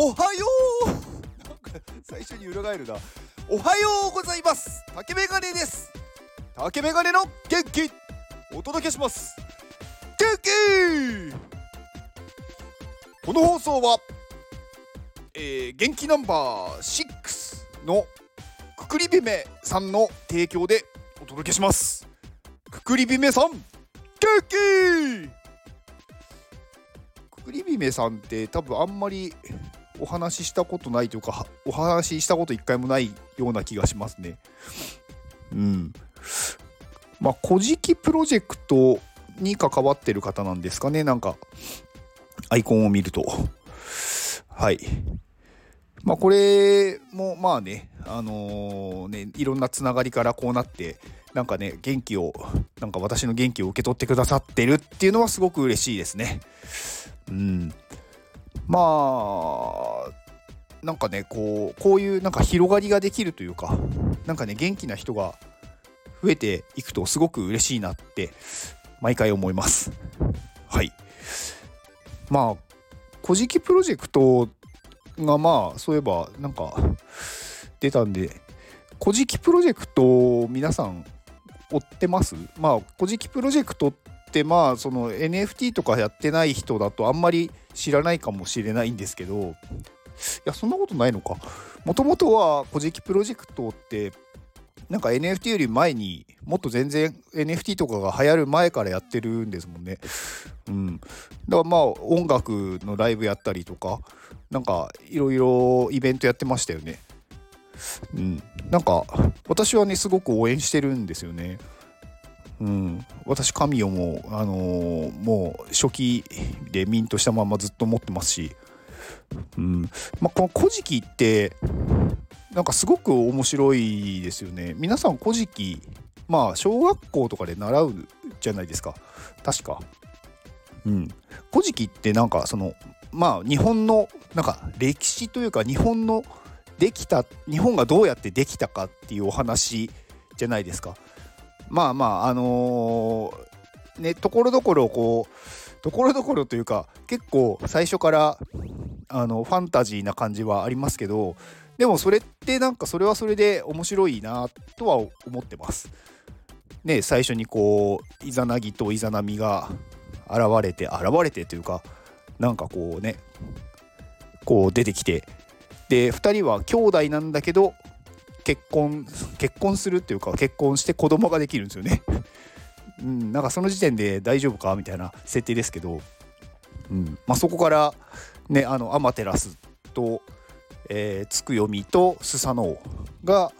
おはよう。なんか最初に裏返るな。おはようございます。竹メガネです。竹メガネの元気お届けします。元気この放送は、えー、元気ナンバー6のくくりびめさんの提供でお届けします。くくりびめさん元気くくりびめさんって多分あんまりお話ししたことないというかお話ししたこと一回もないような気がしますね。うん。まあ「古事記プロジェクト」に関わってる方なんですかねなんかアイコンを見ると。はい。まあこれもまあねあのー、ねいろんなつながりからこうなってなんかね元気をなんか私の元気を受け取ってくださってるっていうのはすごく嬉しいですね。うん。まあなんかねこうこういうなんか広がりができるというかなんかね元気な人が増えていくとすごく嬉しいなって毎回思います。はい。まあ「古事記プロジェクト」がまあそういえばなんか出たんで「古事記プロジェクト」皆さん追ってます？まあ「古事記プロジェクト」ってまあその NFT とかやってない人だとあんまり知らないかもしれないんですけどいやそんなことないのかもともとは「古事記プロジェクト」ってなんか NFT より前にもっと全然 NFT とかが流行る前からやってるんですもんね。うん。だからまあ音楽のライブやったりとかなんかいろいろイベントやってましたよね。うん。なんか私はねすごく応援してるんですよね。うん、私神をもう、あのー、もう初期でミントしたままずっと持ってますし、うん。まあ、この「古事記」ってなんかすごく面白いですよね。皆さん「古事記」まあ小学校とかで習うじゃないですか。確か。うん、古事記ってなんかそのまあ日本のなんか歴史というか日本のできた日本がどうやってできたかっていうお話じゃないですか。まあまああのー、ねところどころこうところどころというか結構最初からあのファンタジーな感じはありますけどでもそれってなんかそれはそれで面白いなとは思ってます。ね最初にこうイザナギとイザナミが現れて現れてというかなんかこうねこう出てきてで2人は兄弟なんだけど結婚結婚するっていうか結婚して子供ができるんですよね。うん、なんかその時点で大丈夫か？みたいな設定ですけど、うんまあ、そこからねあのアマテラスと、えー、つくよみとスサノオが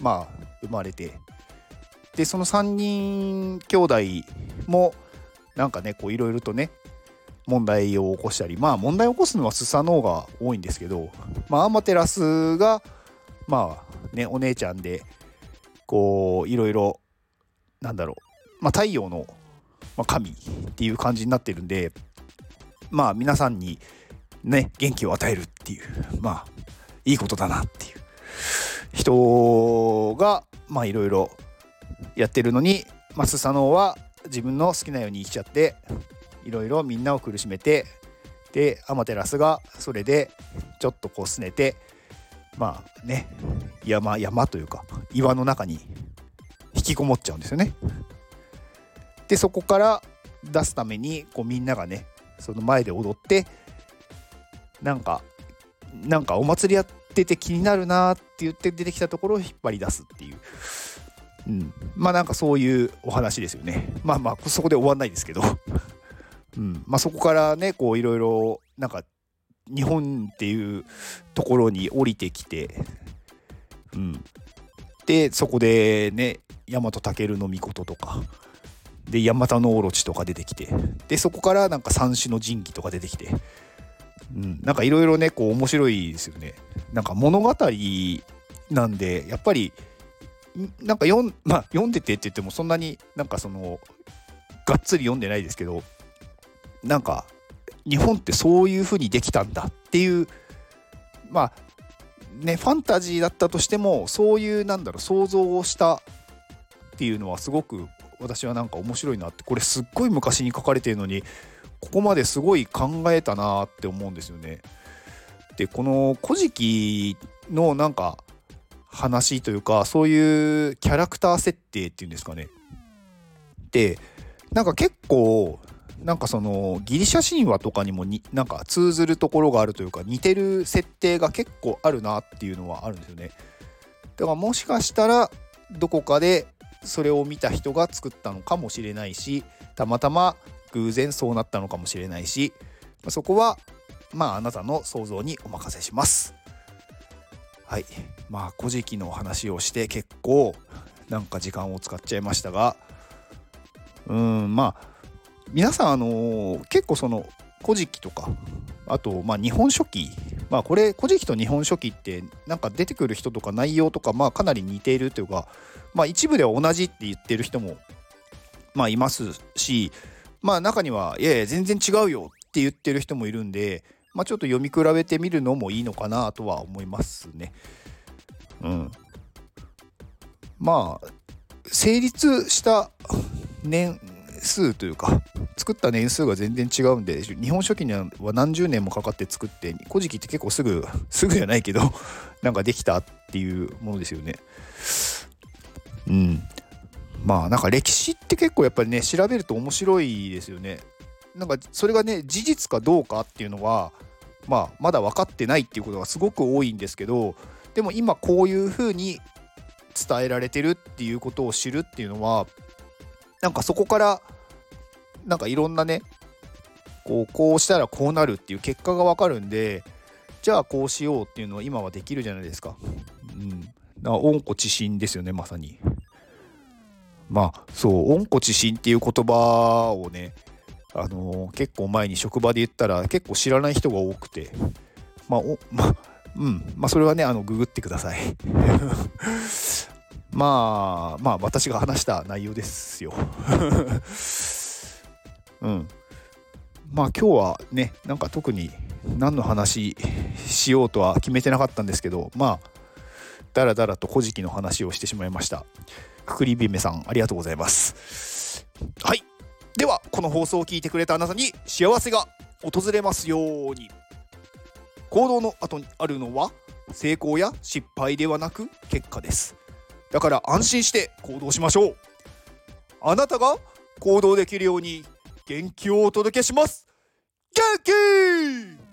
まあ生まれて。でその3人兄弟もなんかねこういろいろとね問題を起こしたりまあ問題を起こすのはスサノオが多いんですけど、まあ、アマテラスがまあねお姉ちゃんでこういろいろなんだろう、まあ、太陽の神っていう感じになってるんでまあ皆さんにね元気を与えるっていうまあいいことだなっていう人がまあいろいろやってるのに、まあ、スサノオは自分の好きなように生きちゃっていろいろみんなを苦しめてでアマテラスがそれでちょっとこうすねてまあね山山というか岩の中に引きこもっちゃうんですよね。でそこから出すためにこうみんながねその前で踊ってなんかなんかお祭りやってて気になるなって言って出てきたところを引っ張り出すっていう。うん、まあなんかそういうお話ですよね。まあまあそこで終わんないですけど、うんまあ、そこからねこういろいろなんか日本っていうところに降りてきて、うん、でそこでね大和武の御事とかでヤマタノオロチとか出てきてでそこからなんか三種の神器とか出てきて、うん、なんかいろいろねこう面白いですよね。なんか物語なんでやっぱりなんか読ん,、まあ、読んでてって言ってもそんなになんかそのがっつり読んでないですけどなんか日本ってそういう風にできたんだっていうまあねファンタジーだったとしてもそういうなんだろう想像をしたっていうのはすごく私はなんか面白いなってこれすっごい昔に書かれてるのにここまですごい考えたなって思うんですよね。でこの「古事記」のなんか話というかそういうキャラクター設定っていうんですかねでなんか結構なんかそのギリシャ神話とかにもになんか通ずるところがあるというか似てる設定が結構あるなっていうのはあるんですよね。だからもしかしたらどこかでそれを見た人が作ったのかもしれないしたまたま偶然そうなったのかもしれないしそこはまああなたの想像にお任せします。はいまあ古事記の話をして結構なんか時間を使っちゃいましたがうんまあ皆さんあのー、結構その古事記とかあとまあ日本書紀まあこれ古事記と日本書紀ってなんか出てくる人とか内容とかまあかなり似ているというかまあ一部では同じって言ってる人もまあいますしまあ中にはいやいや全然違うよって言ってる人もいるんでまあちょっと読み比べてみるのもいいのかなとは思いますね。うん。まあ成立した年数というか作った年数が全然違うんで日本書紀には何十年もかかって作って古事記って結構すぐ すぐじゃないけど なんかできたっていうものですよね。うんまあなんか歴史って結構やっぱりね調べると面白いですよね。なんかそれがね事実かどうかっていうのはまあまだ分かってないっていうことがすごく多いんですけどでも今こういうふうに伝えられてるっていうことを知るっていうのはなんかそこからなんかいろんなねこうこうしたらこうなるっていう結果が分かるんでじゃあこうしようっていうのは今はできるじゃないですか。うん、だから温故知新ですよねまさに。まあそう温故知新っていう言葉をねあのー、結構前に職場で言ったら結構知らない人が多くてまあおまうんまあそれはねあのググってください まあまあ私が話した内容ですようん。まあ今日はねなんか特に何の話しようとは決めてなかったんですけどまあだらだらと古事記の話をしてしまいました。くくりびめさんありがとうございます。はい。ではこの放送を聞いてくれたあなたに幸せが訪れますように。行動の後にあるのは成功や失敗ではなく結果です。だから安心して行動しましょう。あなたが行動できるように元気をお届けします。元気！